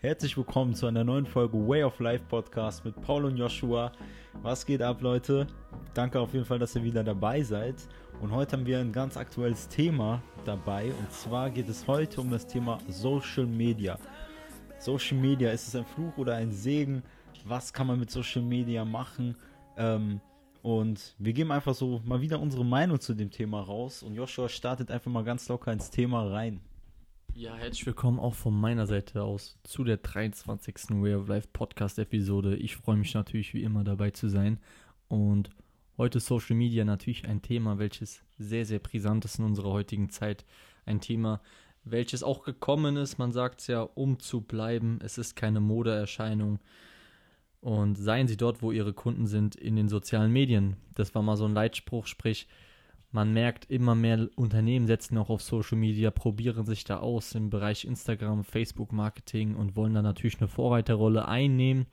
Herzlich willkommen zu einer neuen Folge Way of Life Podcast mit Paul und Joshua. Was geht ab, Leute? Danke auf jeden Fall, dass ihr wieder dabei seid. Und heute haben wir ein ganz aktuelles Thema dabei. Und zwar geht es heute um das Thema Social Media. Social Media, ist es ein Fluch oder ein Segen? Was kann man mit Social Media machen? Ähm, und wir geben einfach so mal wieder unsere Meinung zu dem Thema raus. Und Joshua startet einfach mal ganz locker ins Thema rein. Ja, herzlich willkommen auch von meiner Seite aus zu der 23. Way of Life Podcast Episode. Ich freue mich natürlich wie immer dabei zu sein. Und heute ist Social Media natürlich ein Thema, welches sehr, sehr brisant ist in unserer heutigen Zeit. Ein Thema, welches auch gekommen ist, man sagt es ja, um zu bleiben. Es ist keine Modeerscheinung. Und seien Sie dort, wo Ihre Kunden sind, in den sozialen Medien. Das war mal so ein Leitspruch, sprich, man merkt, immer mehr Unternehmen setzen auch auf Social Media, probieren sich da aus im Bereich Instagram, Facebook Marketing und wollen da natürlich eine Vorreiterrolle einnehmen.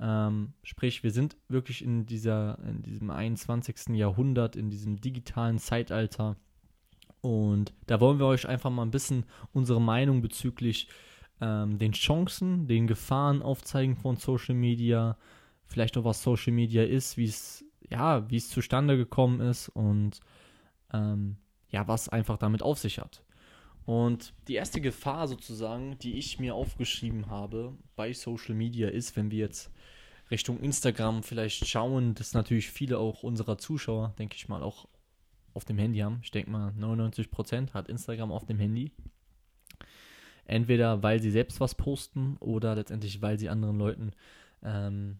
Ähm, sprich, wir sind wirklich in, dieser, in diesem 21. Jahrhundert, in diesem digitalen Zeitalter. Und da wollen wir euch einfach mal ein bisschen unsere Meinung bezüglich ähm, den Chancen, den Gefahren aufzeigen von Social Media, vielleicht auch was Social Media ist, wie es ja, wie es zustande gekommen ist und ähm, ja, was einfach damit auf sich hat. Und die erste Gefahr sozusagen, die ich mir aufgeschrieben habe bei Social Media ist, wenn wir jetzt Richtung Instagram vielleicht schauen, dass natürlich viele auch unserer Zuschauer, denke ich mal, auch auf dem Handy haben. Ich denke mal, 99% hat Instagram auf dem Handy. Entweder weil sie selbst was posten oder letztendlich weil sie anderen Leuten, ähm,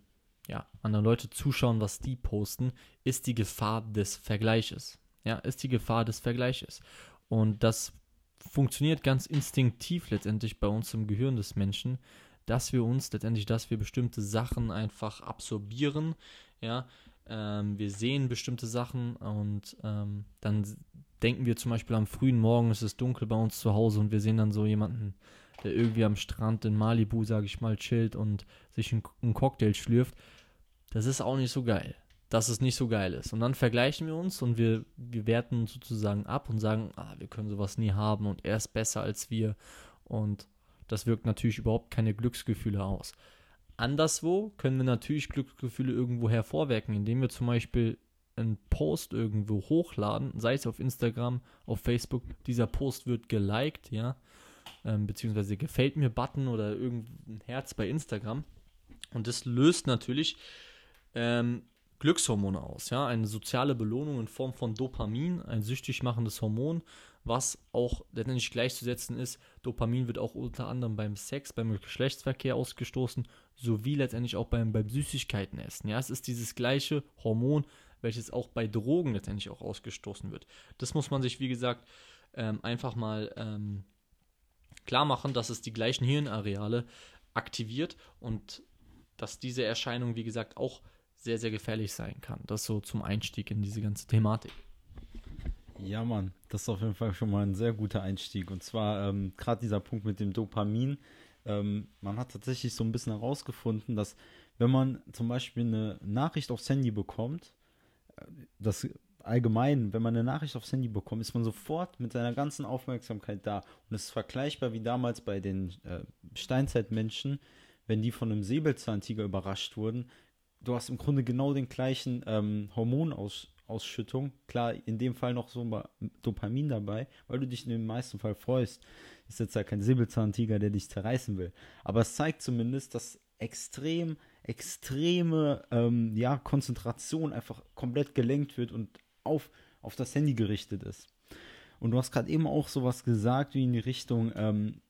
ja, anderen Leute zuschauen, was die posten, ist die Gefahr des Vergleiches ja, ist die Gefahr des Vergleiches. Und das funktioniert ganz instinktiv letztendlich bei uns im Gehirn des Menschen, dass wir uns letztendlich, dass wir bestimmte Sachen einfach absorbieren, ja, ähm, wir sehen bestimmte Sachen und ähm, dann denken wir zum Beispiel am frühen Morgen, es ist dunkel bei uns zu Hause und wir sehen dann so jemanden, der irgendwie am Strand in Malibu, sage ich mal, chillt und sich einen, einen Cocktail schlürft. Das ist auch nicht so geil dass es nicht so geil ist. Und dann vergleichen wir uns und wir, wir werten sozusagen ab und sagen, ah, wir können sowas nie haben und er ist besser als wir. Und das wirkt natürlich überhaupt keine Glücksgefühle aus. Anderswo können wir natürlich Glücksgefühle irgendwo hervorwecken, indem wir zum Beispiel einen Post irgendwo hochladen, sei es auf Instagram, auf Facebook, dieser Post wird geliked, ja, ähm, beziehungsweise gefällt mir Button oder irgendein Herz bei Instagram. Und das löst natürlich ähm, Glückshormone aus, ja, eine soziale Belohnung in Form von Dopamin, ein süchtig machendes Hormon, was auch letztendlich gleichzusetzen ist. Dopamin wird auch unter anderem beim Sex, beim Geschlechtsverkehr ausgestoßen, sowie letztendlich auch beim, beim Süßigkeitenessen. Ja, es ist dieses gleiche Hormon, welches auch bei Drogen letztendlich auch ausgestoßen wird. Das muss man sich, wie gesagt, ähm, einfach mal ähm, klar machen, dass es die gleichen Hirnareale aktiviert und dass diese Erscheinung, wie gesagt, auch sehr, sehr gefährlich sein kann. Das so zum Einstieg in diese ganze Thematik. Ja, Mann, das ist auf jeden Fall schon mal ein sehr guter Einstieg. Und zwar ähm, gerade dieser Punkt mit dem Dopamin. Ähm, man hat tatsächlich so ein bisschen herausgefunden, dass wenn man zum Beispiel eine Nachricht aufs Handy bekommt, äh, das allgemein, wenn man eine Nachricht aufs Handy bekommt, ist man sofort mit seiner ganzen Aufmerksamkeit da. Und es ist vergleichbar wie damals bei den äh, Steinzeitmenschen, wenn die von einem Säbelzahntiger überrascht wurden, du hast im Grunde genau den gleichen ähm, Hormonausschüttung. Klar, in dem Fall noch so Dopamin dabei, weil du dich in dem meisten Fall freust. Ist jetzt ja kein Säbelzahntiger, der dich zerreißen will. Aber es zeigt zumindest, dass extrem, extreme ähm, ja, Konzentration einfach komplett gelenkt wird und auf, auf das Handy gerichtet ist. Und du hast gerade eben auch sowas gesagt, wie in die Richtung, ähm,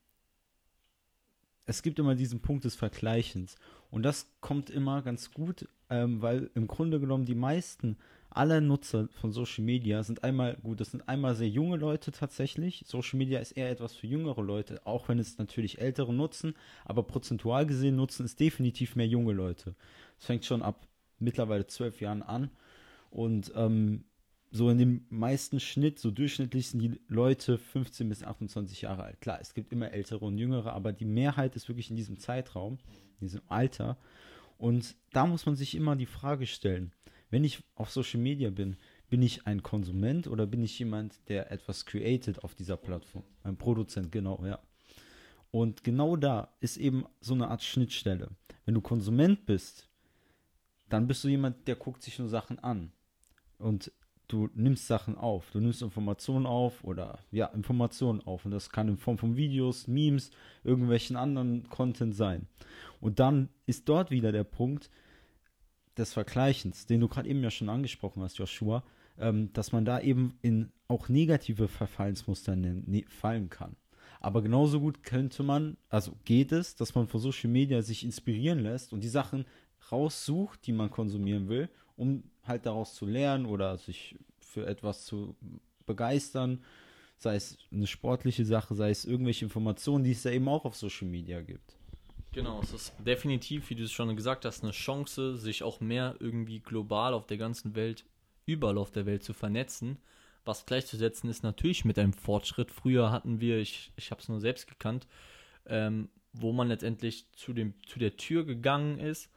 es gibt immer diesen Punkt des Vergleichens. Und das kommt immer ganz gut, ähm, weil im Grunde genommen die meisten aller Nutzer von Social Media sind einmal, gut, das sind einmal sehr junge Leute tatsächlich. Social Media ist eher etwas für jüngere Leute, auch wenn es natürlich ältere nutzen, aber prozentual gesehen nutzen es definitiv mehr junge Leute. Es fängt schon ab mittlerweile zwölf Jahren an. Und ähm, so in dem meisten Schnitt, so durchschnittlich sind die Leute 15 bis 28 Jahre alt. Klar, es gibt immer ältere und jüngere, aber die Mehrheit ist wirklich in diesem Zeitraum, in diesem Alter. Und da muss man sich immer die Frage stellen, wenn ich auf Social Media bin, bin ich ein Konsument oder bin ich jemand, der etwas created auf dieser Plattform? Ein Produzent, genau, ja. Und genau da ist eben so eine Art Schnittstelle. Wenn du Konsument bist, dann bist du jemand, der guckt sich nur Sachen an. Und du nimmst Sachen auf. Du nimmst Informationen auf oder ja, Informationen auf. Und das kann in Form von Videos, Memes, irgendwelchen anderen Content sein. Und dann ist dort wieder der Punkt des Vergleichens, den du gerade eben ja schon angesprochen hast, Joshua, ähm, dass man da eben in auch negative Verfallensmuster ne, fallen kann. Aber genauso gut könnte man, also geht es, dass man von Social Media sich inspirieren lässt und die Sachen raussucht, die man konsumieren will, um halt daraus zu lernen oder sich für etwas zu begeistern, sei es eine sportliche Sache, sei es irgendwelche Informationen, die es ja eben auch auf Social Media gibt. Genau, es ist definitiv, wie du es schon gesagt hast, eine Chance, sich auch mehr irgendwie global auf der ganzen Welt, überall auf der Welt zu vernetzen. Was gleichzusetzen ist natürlich mit einem Fortschritt. Früher hatten wir, ich, ich habe es nur selbst gekannt, ähm, wo man letztendlich zu, dem, zu der Tür gegangen ist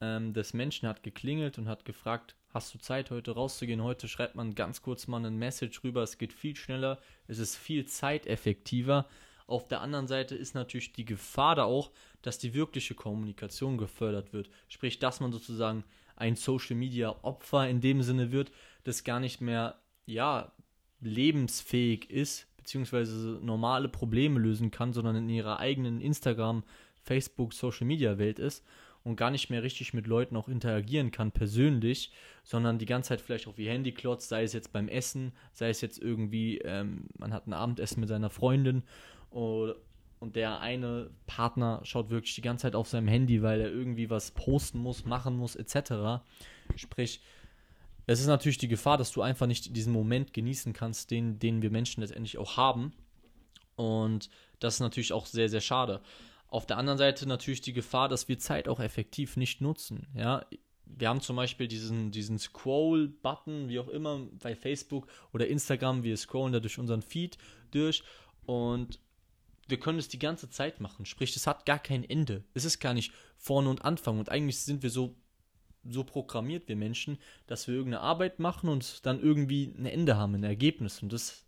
ähm, des Menschen hat geklingelt und hat gefragt, hast du Zeit heute rauszugehen? Heute schreibt man ganz kurz mal eine Message rüber, es geht viel schneller, es ist viel zeiteffektiver. Auf der anderen Seite ist natürlich die Gefahr da auch, dass die wirkliche Kommunikation gefördert wird. Sprich, dass man sozusagen ein Social Media Opfer in dem Sinne wird, das gar nicht mehr, ja, lebensfähig ist, beziehungsweise normale Probleme lösen kann, sondern in ihrer eigenen Instagram, Facebook, Social Media Welt ist und gar nicht mehr richtig mit Leuten auch interagieren kann, persönlich, sondern die ganze Zeit vielleicht auf ihr Handy klotzt, sei es jetzt beim Essen, sei es jetzt irgendwie, ähm, man hat ein Abendessen mit seiner Freundin oder, und der eine Partner schaut wirklich die ganze Zeit auf seinem Handy, weil er irgendwie was posten muss, machen muss, etc. Sprich, es ist natürlich die Gefahr, dass du einfach nicht diesen Moment genießen kannst, den, den wir Menschen letztendlich auch haben. Und das ist natürlich auch sehr, sehr schade. Auf der anderen Seite natürlich die Gefahr, dass wir Zeit auch effektiv nicht nutzen. Ja, wir haben zum Beispiel diesen, diesen Scroll-Button, wie auch immer, bei Facebook oder Instagram. Wir scrollen da durch unseren Feed durch und wir können es die ganze Zeit machen. Sprich, es hat gar kein Ende. Es ist gar nicht vorne und Anfang. Und eigentlich sind wir so, so programmiert, wir Menschen, dass wir irgendeine Arbeit machen und dann irgendwie ein Ende haben, ein Ergebnis. Und das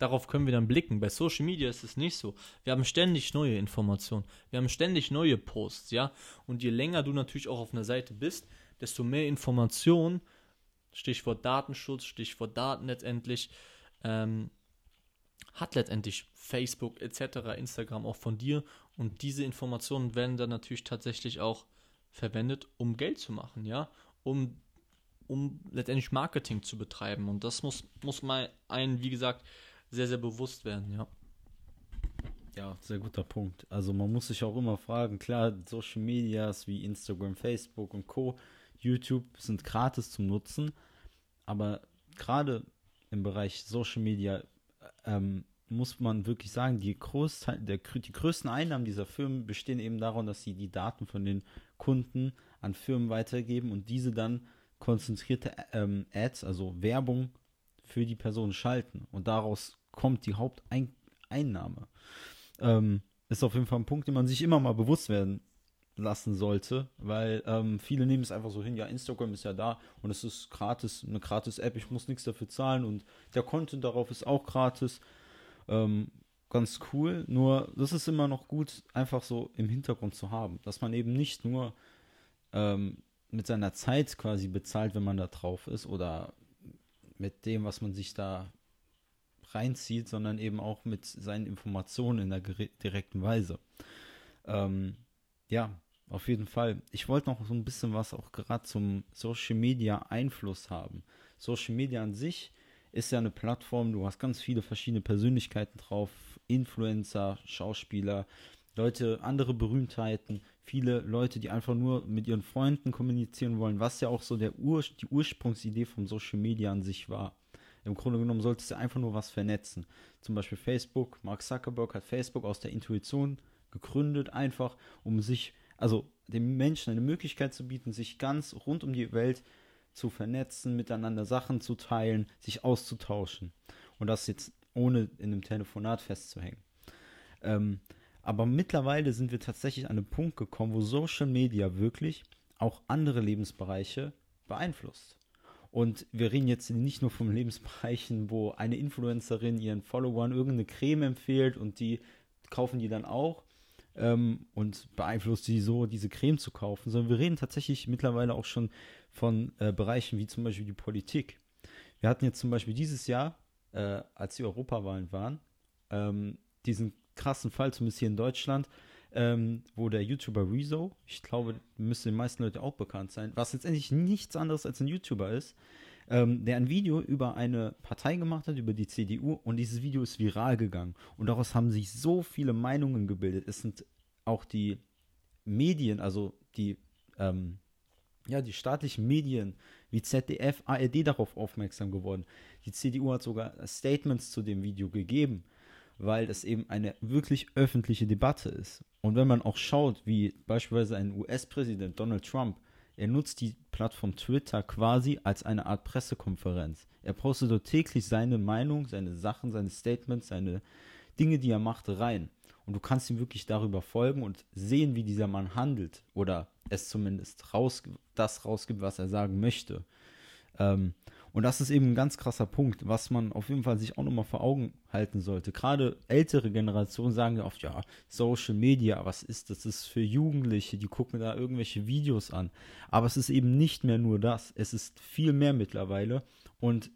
Darauf können wir dann blicken. Bei Social Media ist es nicht so. Wir haben ständig neue Informationen. Wir haben ständig neue Posts, ja. Und je länger du natürlich auch auf einer Seite bist, desto mehr Informationen, Stichwort Datenschutz, Stichwort Daten letztendlich, ähm, hat letztendlich Facebook etc., Instagram auch von dir. Und diese Informationen werden dann natürlich tatsächlich auch verwendet, um Geld zu machen, ja. Um um letztendlich Marketing zu betreiben. Und das muss, muss mal ein, wie gesagt, sehr, sehr bewusst werden, ja. Ja, sehr guter Punkt. Also man muss sich auch immer fragen, klar, Social Medias wie Instagram, Facebook und Co., YouTube sind gratis zum Nutzen, aber gerade im Bereich Social Media ähm, muss man wirklich sagen, die, Großteil, der, die größten Einnahmen dieser Firmen bestehen eben daran, dass sie die Daten von den Kunden an Firmen weitergeben und diese dann konzentrierte ähm, Ads, also Werbung für die Person schalten. Und daraus kommt die Haupteinnahme. Ähm, ist auf jeden Fall ein Punkt, den man sich immer mal bewusst werden lassen sollte, weil ähm, viele nehmen es einfach so hin, ja, Instagram ist ja da und es ist gratis, eine gratis App, ich muss nichts dafür zahlen und der Content darauf ist auch gratis. Ähm, ganz cool, nur das ist immer noch gut, einfach so im Hintergrund zu haben, dass man eben nicht nur ähm, mit seiner Zeit quasi bezahlt, wenn man da drauf ist oder mit dem, was man sich da reinzieht, sondern eben auch mit seinen Informationen in der direkten Weise. Ähm, ja, auf jeden Fall. Ich wollte noch so ein bisschen was auch gerade zum Social Media Einfluss haben. Social Media an sich ist ja eine Plattform, du hast ganz viele verschiedene Persönlichkeiten drauf, Influencer, Schauspieler, Leute, andere Berühmtheiten, viele Leute, die einfach nur mit ihren Freunden kommunizieren wollen, was ja auch so der Ur die Ursprungsidee von Social Media an sich war. Im Grunde genommen sollte es ja einfach nur was vernetzen. Zum Beispiel Facebook. Mark Zuckerberg hat Facebook aus der Intuition gegründet, einfach um sich, also den Menschen eine Möglichkeit zu bieten, sich ganz rund um die Welt zu vernetzen, miteinander Sachen zu teilen, sich auszutauschen. Und das jetzt ohne in einem Telefonat festzuhängen. Ähm, aber mittlerweile sind wir tatsächlich an einen Punkt gekommen, wo Social Media wirklich auch andere Lebensbereiche beeinflusst. Und wir reden jetzt nicht nur von Lebensbereichen, wo eine Influencerin ihren Followern irgendeine Creme empfiehlt und die kaufen die dann auch, ähm, und beeinflusst sie so, diese Creme zu kaufen, sondern wir reden tatsächlich mittlerweile auch schon von äh, Bereichen wie zum Beispiel die Politik. Wir hatten jetzt zum Beispiel dieses Jahr, äh, als die Europawahlen waren, ähm, diesen krassen Fall, zumindest hier in Deutschland, ähm, wo der YouTuber Rezo, ich glaube, müsste den meisten Leuten auch bekannt sein, was letztendlich nichts anderes als ein YouTuber ist, ähm, der ein Video über eine Partei gemacht hat, über die CDU, und dieses Video ist viral gegangen. Und daraus haben sich so viele Meinungen gebildet. Es sind auch die Medien, also die, ähm, ja, die staatlichen Medien wie ZDF, ARD darauf aufmerksam geworden. Die CDU hat sogar Statements zu dem Video gegeben, weil es eben eine wirklich öffentliche Debatte ist. Und wenn man auch schaut, wie beispielsweise ein US-Präsident Donald Trump er nutzt die Plattform Twitter quasi als eine Art Pressekonferenz. Er postet dort täglich seine Meinung, seine Sachen, seine Statements, seine Dinge, die er macht, rein. Und du kannst ihm wirklich darüber folgen und sehen, wie dieser Mann handelt oder es zumindest raus, das rausgibt, was er sagen möchte. Ähm, und das ist eben ein ganz krasser Punkt, was man auf jeden Fall sich auch nochmal vor Augen halten sollte. Gerade ältere Generationen sagen ja oft, ja, Social Media, was ist das? Das ist für Jugendliche, die gucken da irgendwelche Videos an. Aber es ist eben nicht mehr nur das. Es ist viel mehr mittlerweile. Und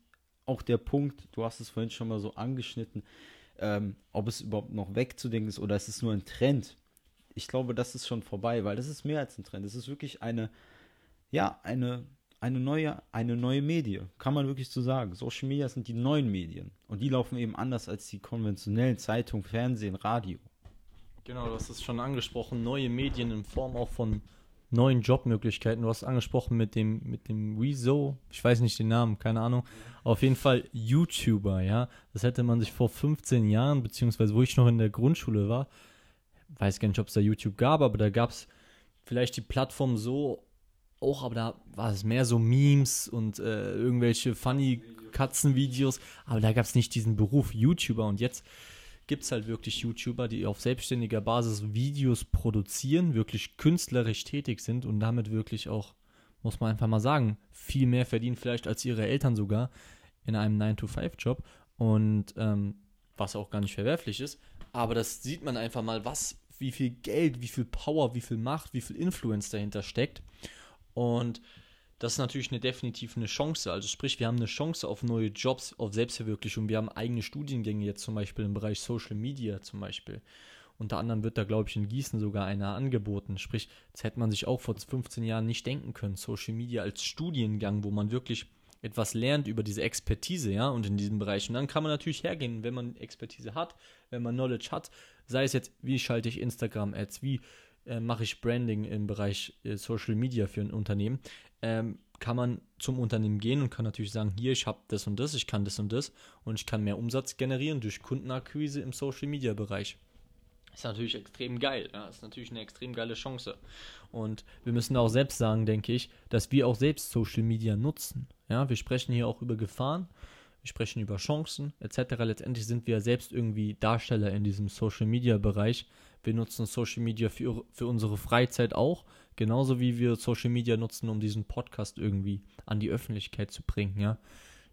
auch der Punkt, du hast es vorhin schon mal so angeschnitten, ähm, ob es überhaupt noch wegzudenken ist oder es ist nur ein Trend. Ich glaube, das ist schon vorbei, weil das ist mehr als ein Trend. Es ist wirklich eine, ja, eine eine neue, eine neue Medie, kann man wirklich so sagen. Social Media sind die neuen Medien und die laufen eben anders als die konventionellen Zeitung, Fernsehen, Radio. Genau, du hast es schon angesprochen, neue Medien in Form auch von neuen Jobmöglichkeiten. Du hast angesprochen mit dem mit dem Rezo, ich weiß nicht den Namen, keine Ahnung. Auf jeden Fall YouTuber, ja. Das hätte man sich vor 15 Jahren, beziehungsweise wo ich noch in der Grundschule war, weiß gar nicht, ob es da YouTube gab, aber da gab es vielleicht die Plattform so auch, aber da war es mehr so Memes und äh, irgendwelche funny Katzenvideos, aber da gab es nicht diesen Beruf YouTuber. Und jetzt gibt es halt wirklich YouTuber, die auf selbstständiger Basis Videos produzieren, wirklich künstlerisch tätig sind und damit wirklich auch, muss man einfach mal sagen, viel mehr verdienen vielleicht als ihre Eltern sogar in einem 9-to-5-Job und ähm, was auch gar nicht verwerflich ist, aber das sieht man einfach mal, was, wie viel Geld, wie viel Power, wie viel Macht, wie viel Influence dahinter steckt und das ist natürlich eine definitiv eine Chance. Also sprich, wir haben eine Chance auf neue Jobs, auf Selbstverwirklichung. Wir haben eigene Studiengänge jetzt zum Beispiel im Bereich Social Media zum Beispiel. Unter anderem wird da, glaube ich, in Gießen sogar einer angeboten. Sprich, das hätte man sich auch vor 15 Jahren nicht denken können. Social Media als Studiengang, wo man wirklich etwas lernt über diese Expertise, ja, und in diesem Bereich. Und dann kann man natürlich hergehen, wenn man Expertise hat, wenn man Knowledge hat, sei es jetzt, wie schalte ich Instagram-Ads, wie äh, mache ich Branding im Bereich äh, Social Media für ein Unternehmen, ähm, kann man zum Unternehmen gehen und kann natürlich sagen, hier, ich habe das und das, ich kann das und das und ich kann mehr Umsatz generieren durch Kundenakquise im Social Media Bereich. Ist natürlich extrem geil. Ja? Ist natürlich eine extrem geile Chance. Und wir müssen auch selbst sagen, denke ich, dass wir auch selbst Social Media nutzen. Ja, wir sprechen hier auch über Gefahren, wir sprechen über Chancen etc. Letztendlich sind wir selbst irgendwie Darsteller in diesem Social Media Bereich, wir nutzen Social Media für, für unsere Freizeit auch, genauso wie wir Social Media nutzen, um diesen Podcast irgendwie an die Öffentlichkeit zu bringen, ja.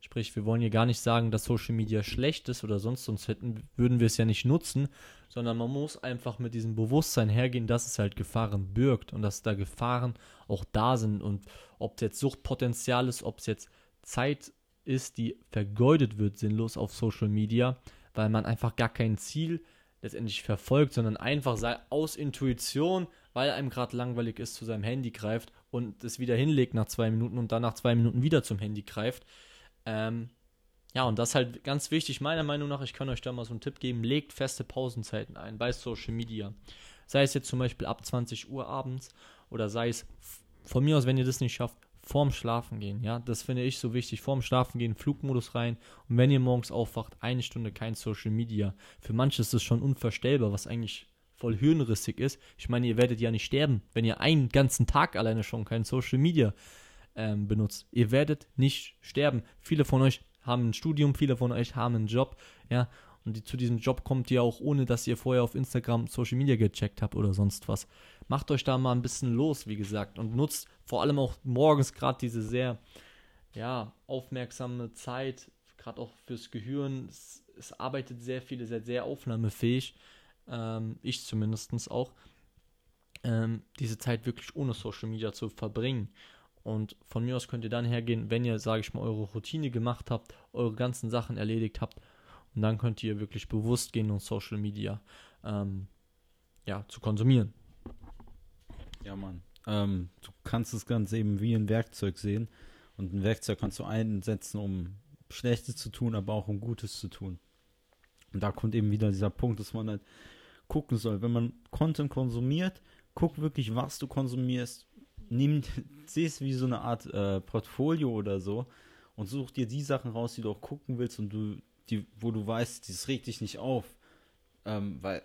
Sprich, wir wollen hier gar nicht sagen, dass Social Media schlecht ist oder sonst, sonst hätten, würden wir es ja nicht nutzen, sondern man muss einfach mit diesem Bewusstsein hergehen, dass es halt Gefahren birgt und dass da Gefahren auch da sind und ob es jetzt Suchtpotenzial ist, ob es jetzt Zeit ist, die vergeudet wird, sinnlos auf Social Media, weil man einfach gar kein Ziel hat letztendlich verfolgt, sondern einfach sei aus Intuition, weil einem gerade langweilig ist, zu seinem Handy greift und es wieder hinlegt nach zwei Minuten und dann nach zwei Minuten wieder zum Handy greift. Ähm, ja, und das ist halt ganz wichtig, meiner Meinung nach. Ich kann euch da mal so einen Tipp geben: legt feste Pausenzeiten ein bei Social Media. Sei es jetzt zum Beispiel ab 20 Uhr abends oder sei es von mir aus, wenn ihr das nicht schafft, vorm Schlafen gehen, ja, das finde ich so wichtig. Vorm Schlafen gehen, Flugmodus rein und wenn ihr morgens aufwacht, eine Stunde kein Social Media. Für manche ist das schon unvorstellbar, was eigentlich voll hirnrissig ist. Ich meine, ihr werdet ja nicht sterben, wenn ihr einen ganzen Tag alleine schon kein Social Media ähm, benutzt. Ihr werdet nicht sterben. Viele von euch haben ein Studium, viele von euch haben einen Job, ja, und die, zu diesem Job kommt ihr auch ohne, dass ihr vorher auf Instagram Social Media gecheckt habt oder sonst was. Macht euch da mal ein bisschen los, wie gesagt, und nutzt vor allem auch morgens gerade diese sehr, ja, aufmerksame Zeit, gerade auch fürs Gehirn. Es, es, arbeitet sehr viel, ihr seid sehr aufnahmefähig. ähm, ich zumindest auch, ähm, diese Zeit wirklich ohne Social Media zu verbringen. Und von mir aus könnt ihr dann hergehen, wenn ihr, sage ich mal, eure Routine gemacht habt, eure ganzen Sachen erledigt habt. Und dann könnt ihr wirklich bewusst gehen und Social Media ähm, ja, zu konsumieren. Ja, Mann. Ähm, du kannst das Ganze eben wie ein Werkzeug sehen. Und ein Werkzeug kannst du einsetzen, um Schlechtes zu tun, aber auch um Gutes zu tun. Und da kommt eben wieder dieser Punkt, dass man halt gucken soll, wenn man Content konsumiert, guck wirklich, was du konsumierst, nimm, sieh es wie so eine Art äh, Portfolio oder so und such dir die Sachen raus, die du auch gucken willst und du, die, wo du weißt, das regt dich nicht auf. Ähm, weil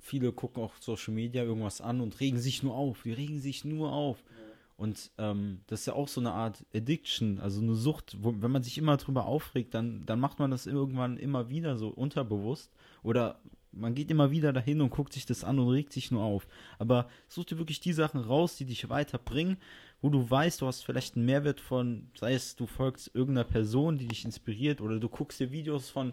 viele gucken auch Social Media irgendwas an und regen sich nur auf. Die regen sich nur auf. Und ähm, das ist ja auch so eine Art Addiction, also eine Sucht, wo, wenn man sich immer drüber aufregt, dann, dann macht man das irgendwann immer wieder so unterbewusst. Oder man geht immer wieder dahin und guckt sich das an und regt sich nur auf. Aber such dir wirklich die Sachen raus, die dich weiterbringen, wo du weißt, du hast vielleicht einen Mehrwert von, sei es du folgst irgendeiner Person, die dich inspiriert, oder du guckst dir Videos von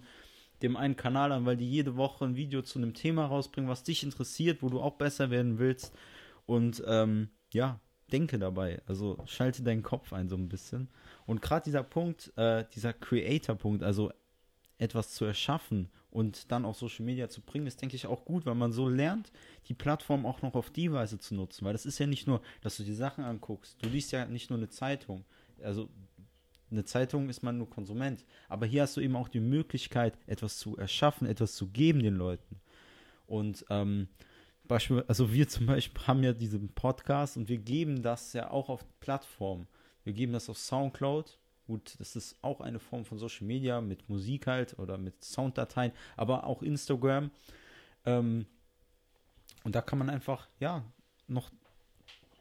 dem einen Kanal an, weil die jede Woche ein Video zu einem Thema rausbringen, was dich interessiert, wo du auch besser werden willst. Und ähm, ja, denke dabei. Also schalte deinen Kopf ein so ein bisschen. Und gerade dieser Punkt, äh, dieser Creator-Punkt, also etwas zu erschaffen und dann auch Social Media zu bringen, ist, denke ich, auch gut, weil man so lernt, die Plattform auch noch auf die Weise zu nutzen. Weil das ist ja nicht nur, dass du die Sachen anguckst. Du liest ja nicht nur eine Zeitung. Also eine Zeitung ist man nur Konsument. Aber hier hast du eben auch die Möglichkeit, etwas zu erschaffen, etwas zu geben den Leuten. Und ähm, Beispiel, also wir zum Beispiel haben ja diesen Podcast und wir geben das ja auch auf Plattformen. Wir geben das auf Soundcloud. Gut, das ist auch eine Form von Social Media mit Musik halt oder mit Sounddateien, aber auch Instagram. Ähm, und da kann man einfach, ja, noch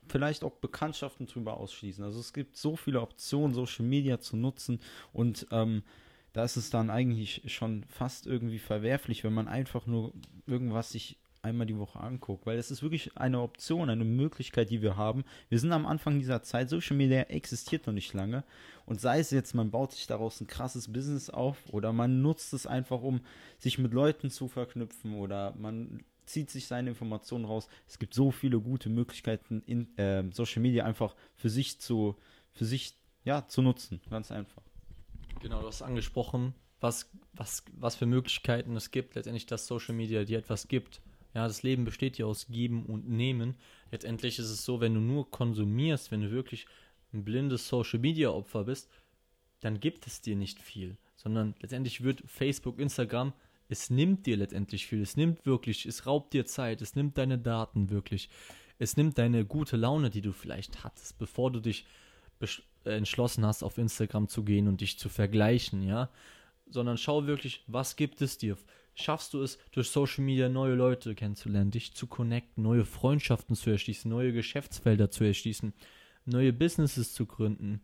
vielleicht auch Bekanntschaften drüber ausschließen. Also es gibt so viele Optionen, Social Media zu nutzen und ähm, da ist es dann eigentlich schon fast irgendwie verwerflich, wenn man einfach nur irgendwas sich einmal die Woche anguckt, weil es ist wirklich eine Option, eine Möglichkeit, die wir haben. Wir sind am Anfang dieser Zeit, Social Media existiert noch nicht lange und sei es jetzt, man baut sich daraus ein krasses Business auf oder man nutzt es einfach, um sich mit Leuten zu verknüpfen oder man zieht sich seine Informationen raus. Es gibt so viele gute Möglichkeiten in äh, Social Media einfach für sich zu, für sich ja, zu nutzen. Ganz einfach. Genau, du hast angesprochen, was, was, was für Möglichkeiten es gibt, letztendlich, dass Social Media dir etwas gibt. Ja, das Leben besteht ja aus Geben und Nehmen. Letztendlich ist es so, wenn du nur konsumierst, wenn du wirklich ein blindes Social Media Opfer bist, dann gibt es dir nicht viel, sondern letztendlich wird Facebook, Instagram es nimmt dir letztendlich viel. Es nimmt wirklich, es raubt dir Zeit, es nimmt deine Daten wirklich. Es nimmt deine gute Laune, die du vielleicht hattest, bevor du dich äh, entschlossen hast, auf Instagram zu gehen und dich zu vergleichen, ja. Sondern schau wirklich, was gibt es dir? Schaffst du es, durch Social Media neue Leute kennenzulernen, dich zu connecten, neue Freundschaften zu erschließen, neue Geschäftsfelder zu erschließen, neue Businesses zu gründen,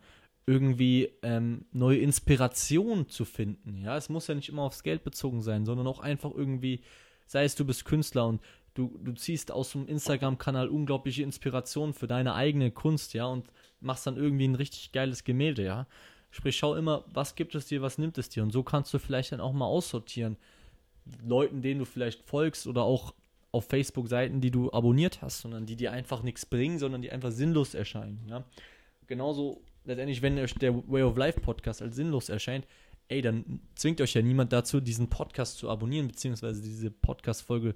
irgendwie ähm, neue Inspiration zu finden. Ja, es muss ja nicht immer aufs Geld bezogen sein, sondern auch einfach irgendwie, sei es du bist Künstler und du, du ziehst aus dem Instagram-Kanal unglaubliche Inspiration für deine eigene Kunst, ja, und machst dann irgendwie ein richtig geiles Gemälde, ja. Sprich, schau immer, was gibt es dir, was nimmt es dir. Und so kannst du vielleicht dann auch mal aussortieren. Leuten, denen du vielleicht folgst oder auch auf Facebook-Seiten, die du abonniert hast, sondern die dir einfach nichts bringen, sondern die einfach sinnlos erscheinen. Ja? Genauso letztendlich, wenn euch der Way of Life Podcast als sinnlos erscheint, ey, dann zwingt euch ja niemand dazu, diesen Podcast zu abonnieren, beziehungsweise diese Podcast-Folge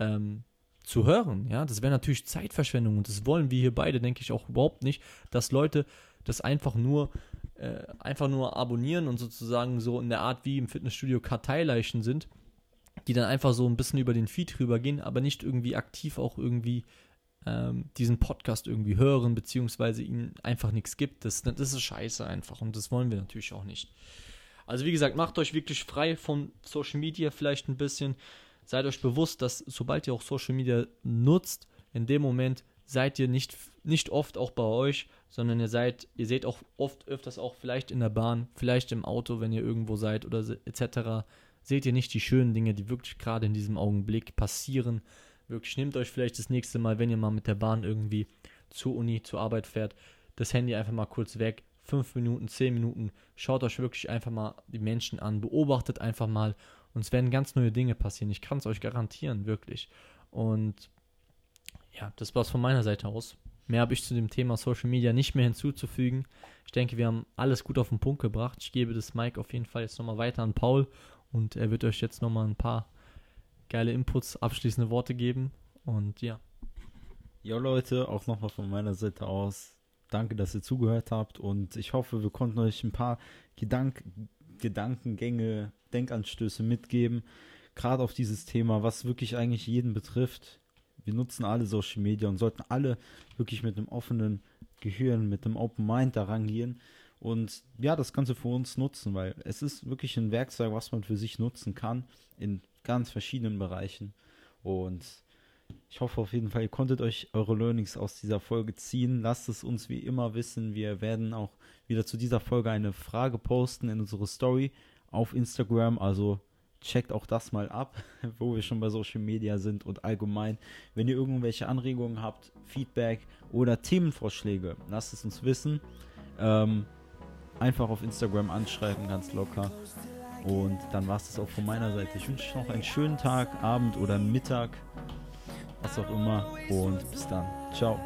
ähm, zu hören. Ja, das wäre natürlich Zeitverschwendung und das wollen wir hier beide, denke ich, auch überhaupt nicht, dass Leute das einfach nur äh, einfach nur abonnieren und sozusagen so in der Art wie im Fitnessstudio Karteileichen sind, die dann einfach so ein bisschen über den Feed rübergehen, aber nicht irgendwie aktiv auch irgendwie ähm, diesen Podcast irgendwie hören, beziehungsweise ihnen einfach nichts gibt. Das, das ist scheiße einfach und das wollen wir natürlich auch nicht. Also wie gesagt, macht euch wirklich frei von Social Media vielleicht ein bisschen. Seid euch bewusst, dass sobald ihr auch Social Media nutzt, in dem Moment seid ihr nicht, nicht oft auch bei euch, sondern ihr seid, ihr seht auch oft öfters auch vielleicht in der Bahn, vielleicht im Auto, wenn ihr irgendwo seid oder etc. Seht ihr nicht die schönen Dinge, die wirklich gerade in diesem Augenblick passieren, Wirklich, nehmt euch vielleicht das nächste Mal, wenn ihr mal mit der Bahn irgendwie zur Uni, zur Arbeit fährt, das Handy einfach mal kurz weg. Fünf Minuten, zehn Minuten. Schaut euch wirklich einfach mal die Menschen an. Beobachtet einfach mal Und es werden ganz neue Dinge passieren. Ich kann es euch garantieren, wirklich. Und ja, das war's von meiner Seite aus. Mehr habe ich zu dem Thema Social Media nicht mehr hinzuzufügen. Ich denke, wir haben alles gut auf den Punkt gebracht. Ich gebe das Mike auf jeden Fall jetzt nochmal weiter an Paul und er wird euch jetzt nochmal ein paar geile Inputs, abschließende Worte geben. Und ja. Ja, Leute, auch nochmal von meiner Seite aus. Danke, dass ihr zugehört habt und ich hoffe, wir konnten euch ein paar Gedank Gedankengänge, Denkanstöße mitgeben, gerade auf dieses Thema, was wirklich eigentlich jeden betrifft. Wir nutzen alle Social Media und sollten alle wirklich mit einem offenen Gehirn, mit einem Open Mind daran gehen und ja, das Ganze für uns nutzen, weil es ist wirklich ein Werkzeug, was man für sich nutzen kann in ganz verschiedenen Bereichen. Und ich hoffe auf jeden Fall, ihr konntet euch eure Learnings aus dieser Folge ziehen. Lasst es uns wie immer wissen. Wir werden auch wieder zu dieser Folge eine Frage posten in unsere Story auf Instagram. Also checkt auch das mal ab, wo wir schon bei Social Media sind und allgemein. Wenn ihr irgendwelche Anregungen habt, Feedback oder Themenvorschläge, lasst es uns wissen. Ähm, einfach auf Instagram anschreiben, ganz locker. Und dann war es das auch von meiner Seite. Ich wünsche euch noch einen schönen Tag, Abend oder Mittag, was auch immer. Und bis dann. Ciao.